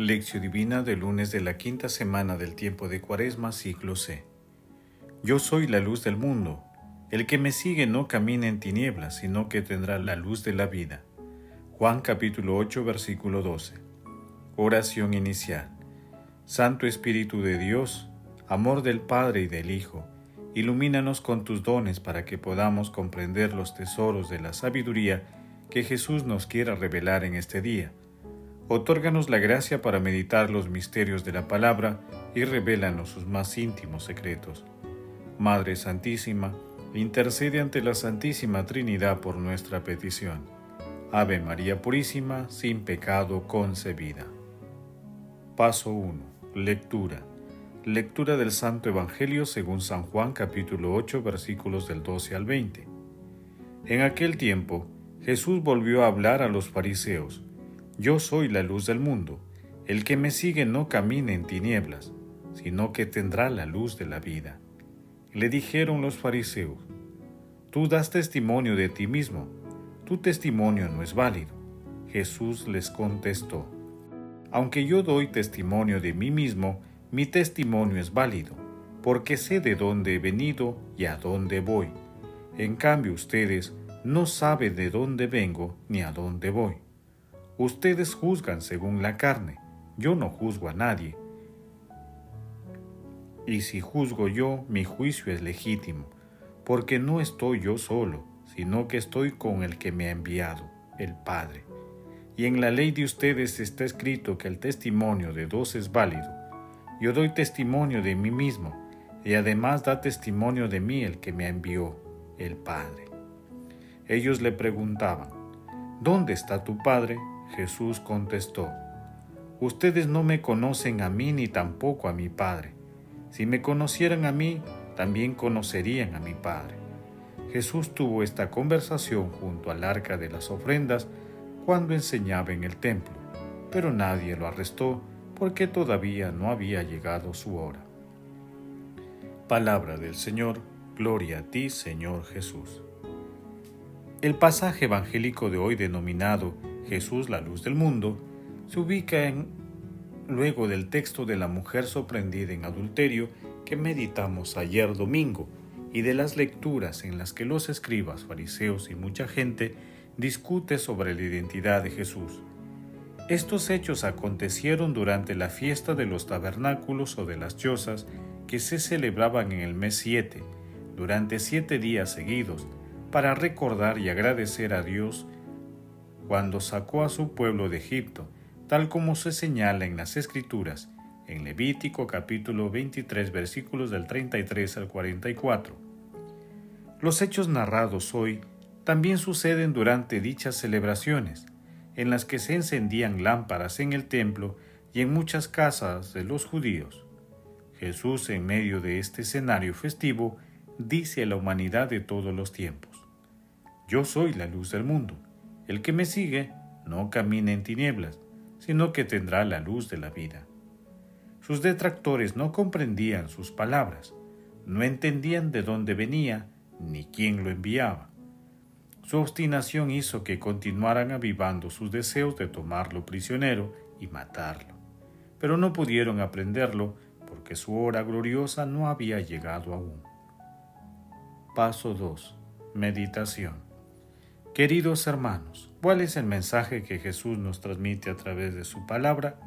Lección Divina del lunes de la quinta semana del tiempo de Cuaresma, ciclo C. Yo soy la luz del mundo. El que me sigue no camina en tinieblas, sino que tendrá la luz de la vida. Juan capítulo 8, versículo 12. Oración inicial. Santo Espíritu de Dios, amor del Padre y del Hijo, ilumínanos con tus dones para que podamos comprender los tesoros de la sabiduría que Jesús nos quiera revelar en este día. Otórganos la gracia para meditar los misterios de la palabra y revélanos sus más íntimos secretos. Madre Santísima, intercede ante la Santísima Trinidad por nuestra petición. Ave María Purísima, sin pecado concebida. Paso 1. Lectura. Lectura del Santo Evangelio según San Juan capítulo 8 versículos del 12 al 20. En aquel tiempo, Jesús volvió a hablar a los fariseos. Yo soy la luz del mundo. El que me sigue no camina en tinieblas, sino que tendrá la luz de la vida. Le dijeron los fariseos, Tú das testimonio de ti mismo, tu testimonio no es válido. Jesús les contestó, aunque yo doy testimonio de mí mismo, mi testimonio es válido, porque sé de dónde he venido y a dónde voy. En cambio ustedes no saben de dónde vengo ni a dónde voy. Ustedes juzgan según la carne, yo no juzgo a nadie. Y si juzgo yo, mi juicio es legítimo, porque no estoy yo solo, sino que estoy con el que me ha enviado, el Padre y en la ley de ustedes está escrito que el testimonio de dos es válido. Yo doy testimonio de mí mismo, y además da testimonio de mí el que me envió, el Padre. Ellos le preguntaban, ¿Dónde está tu Padre? Jesús contestó, Ustedes no me conocen a mí ni tampoco a mi Padre. Si me conocieran a mí, también conocerían a mi Padre. Jesús tuvo esta conversación junto al arca de las ofrendas cuando enseñaba en el templo, pero nadie lo arrestó porque todavía no había llegado su hora. Palabra del Señor, gloria a ti Señor Jesús. El pasaje evangélico de hoy denominado Jesús la luz del mundo se ubica en luego del texto de la mujer sorprendida en adulterio que meditamos ayer domingo y de las lecturas en las que los escribas, fariseos y mucha gente discute sobre la identidad de Jesús. Estos hechos acontecieron durante la fiesta de los tabernáculos o de las chozas que se celebraban en el mes 7, durante siete días seguidos, para recordar y agradecer a Dios cuando sacó a su pueblo de Egipto, tal como se señala en las Escrituras, en Levítico capítulo 23 versículos del 33 al 44. Los hechos narrados hoy también suceden durante dichas celebraciones, en las que se encendían lámparas en el templo y en muchas casas de los judíos. Jesús, en medio de este escenario festivo, dice a la humanidad de todos los tiempos, Yo soy la luz del mundo. El que me sigue no camina en tinieblas, sino que tendrá la luz de la vida. Sus detractores no comprendían sus palabras, no entendían de dónde venía ni quién lo enviaba. Su obstinación hizo que continuaran avivando sus deseos de tomarlo prisionero y matarlo, pero no pudieron aprenderlo porque su hora gloriosa no había llegado aún. Paso 2. Meditación. Queridos hermanos, ¿cuál es el mensaje que Jesús nos transmite a través de su palabra?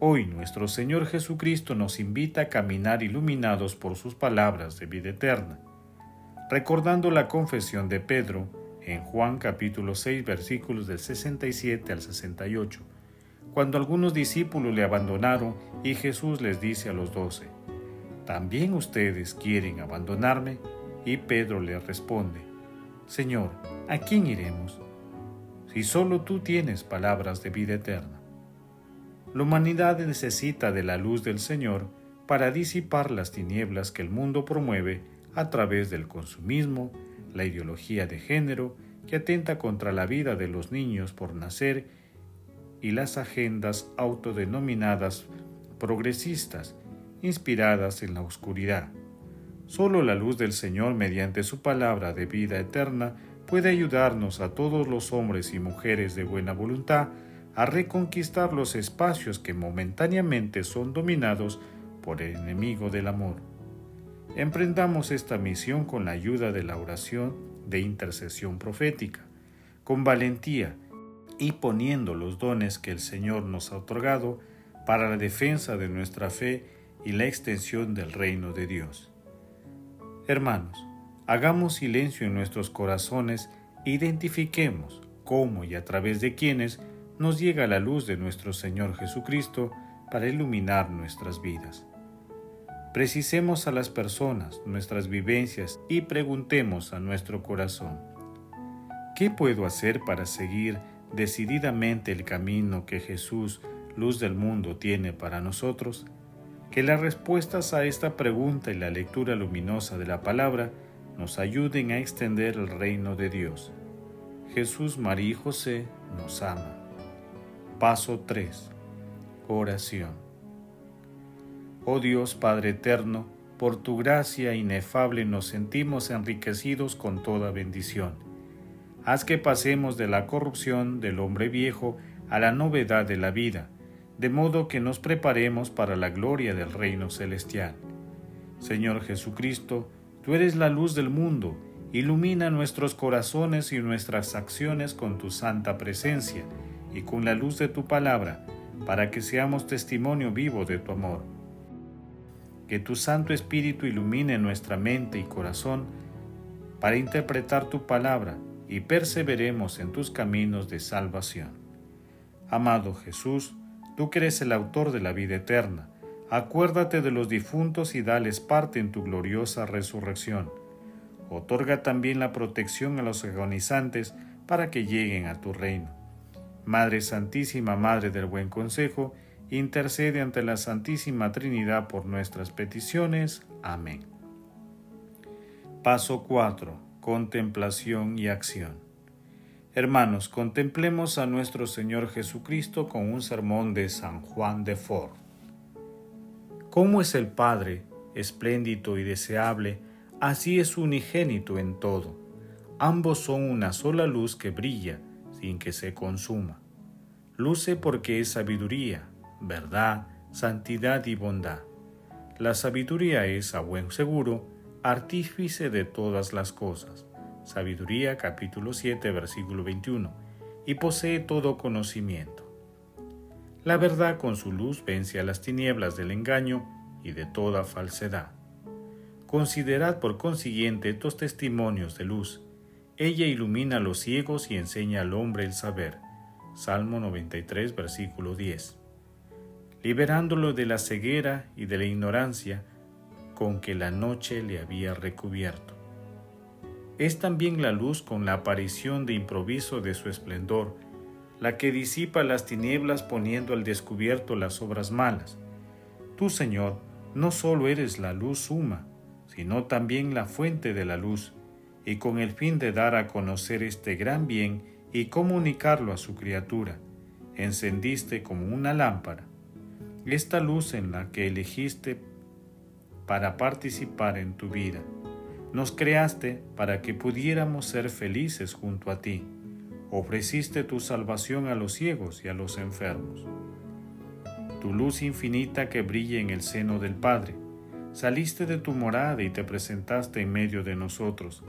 Hoy nuestro Señor Jesucristo nos invita a caminar iluminados por sus palabras de vida eterna recordando la confesión de Pedro en Juan capítulo 6 versículos del 67 al 68, cuando algunos discípulos le abandonaron y Jesús les dice a los doce, ¿también ustedes quieren abandonarme? Y Pedro le responde, Señor, ¿a quién iremos? Si solo tú tienes palabras de vida eterna. La humanidad necesita de la luz del Señor para disipar las tinieblas que el mundo promueve a través del consumismo, la ideología de género que atenta contra la vida de los niños por nacer y las agendas autodenominadas progresistas, inspiradas en la oscuridad. Solo la luz del Señor mediante su palabra de vida eterna puede ayudarnos a todos los hombres y mujeres de buena voluntad a reconquistar los espacios que momentáneamente son dominados por el enemigo del amor. Emprendamos esta misión con la ayuda de la oración de intercesión profética, con valentía y poniendo los dones que el Señor nos ha otorgado para la defensa de nuestra fe y la extensión del reino de Dios. Hermanos, hagamos silencio en nuestros corazones e identifiquemos cómo y a través de quienes nos llega la luz de nuestro Señor Jesucristo para iluminar nuestras vidas. Precisemos a las personas, nuestras vivencias y preguntemos a nuestro corazón, ¿qué puedo hacer para seguir decididamente el camino que Jesús, luz del mundo, tiene para nosotros? Que las respuestas a esta pregunta y la lectura luminosa de la palabra nos ayuden a extender el reino de Dios. Jesús, María y José nos ama. Paso 3. Oración. Oh Dios Padre Eterno, por tu gracia inefable nos sentimos enriquecidos con toda bendición. Haz que pasemos de la corrupción del hombre viejo a la novedad de la vida, de modo que nos preparemos para la gloria del reino celestial. Señor Jesucristo, Tú eres la luz del mundo, ilumina nuestros corazones y nuestras acciones con tu santa presencia y con la luz de tu palabra, para que seamos testimonio vivo de tu amor. Que tu Santo Espíritu ilumine nuestra mente y corazón para interpretar tu palabra y perseveremos en tus caminos de salvación. Amado Jesús, tú que eres el autor de la vida eterna, Acuérdate de los difuntos y dales parte en tu gloriosa resurrección. Otorga también la protección a los agonizantes para que lleguen a tu reino. Madre Santísima, Madre del Buen Consejo, intercede ante la Santísima Trinidad por nuestras peticiones. Amén. Paso 4. Contemplación y acción. Hermanos, contemplemos a nuestro Señor Jesucristo con un sermón de San Juan de Fort. Como es el Padre, espléndido y deseable, así es unigénito en todo. Ambos son una sola luz que brilla sin que se consuma. Luce porque es sabiduría, verdad, santidad y bondad. La sabiduría es, a buen seguro, artífice de todas las cosas. Sabiduría capítulo 7 versículo 21. Y posee todo conocimiento. La verdad con su luz vence a las tinieblas del engaño y de toda falsedad. Considerad por consiguiente estos testimonios de luz. Ella ilumina a los ciegos y enseña al hombre el saber. Salmo 93, versículo 10. Liberándolo de la ceguera y de la ignorancia con que la noche le había recubierto. Es también la luz con la aparición de improviso de su esplendor, la que disipa las tinieblas poniendo al descubierto las obras malas. Tú, Señor, no solo eres la luz suma, sino también la fuente de la luz, y con el fin de dar a conocer este gran bien y comunicarlo a su criatura, encendiste como una lámpara esta luz en la que elegiste para participar en tu vida. Nos creaste para que pudiéramos ser felices junto a ti ofreciste tu salvación a los ciegos y a los enfermos. Tu luz infinita que brilla en el seno del Padre, saliste de tu morada y te presentaste en medio de nosotros.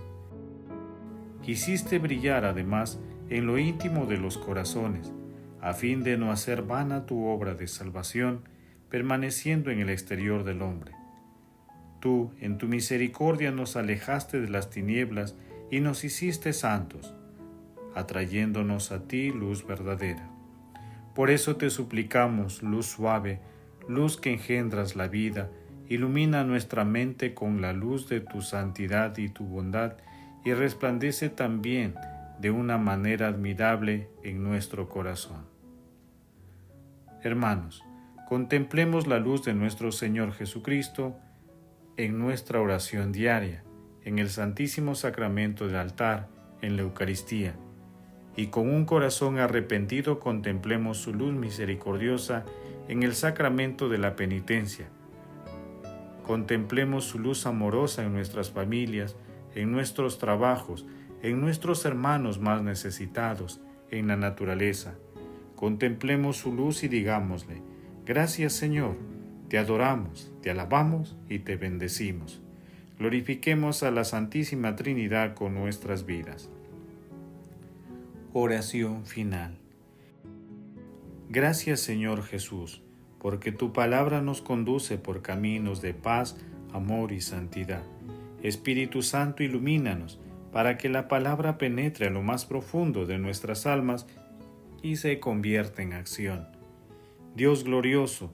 Quisiste brillar además en lo íntimo de los corazones, a fin de no hacer vana tu obra de salvación, permaneciendo en el exterior del hombre. Tú, en tu misericordia, nos alejaste de las tinieblas y nos hiciste santos atrayéndonos a ti luz verdadera. Por eso te suplicamos, luz suave, luz que engendras la vida, ilumina nuestra mente con la luz de tu santidad y tu bondad, y resplandece también de una manera admirable en nuestro corazón. Hermanos, contemplemos la luz de nuestro Señor Jesucristo en nuestra oración diaria, en el Santísimo Sacramento del altar, en la Eucaristía, y con un corazón arrepentido contemplemos su luz misericordiosa en el sacramento de la penitencia. Contemplemos su luz amorosa en nuestras familias, en nuestros trabajos, en nuestros hermanos más necesitados, en la naturaleza. Contemplemos su luz y digámosle, gracias Señor, te adoramos, te alabamos y te bendecimos. Glorifiquemos a la Santísima Trinidad con nuestras vidas. Oración final. Gracias Señor Jesús, porque tu palabra nos conduce por caminos de paz, amor y santidad. Espíritu Santo, ilumínanos para que la palabra penetre a lo más profundo de nuestras almas y se convierta en acción. Dios glorioso,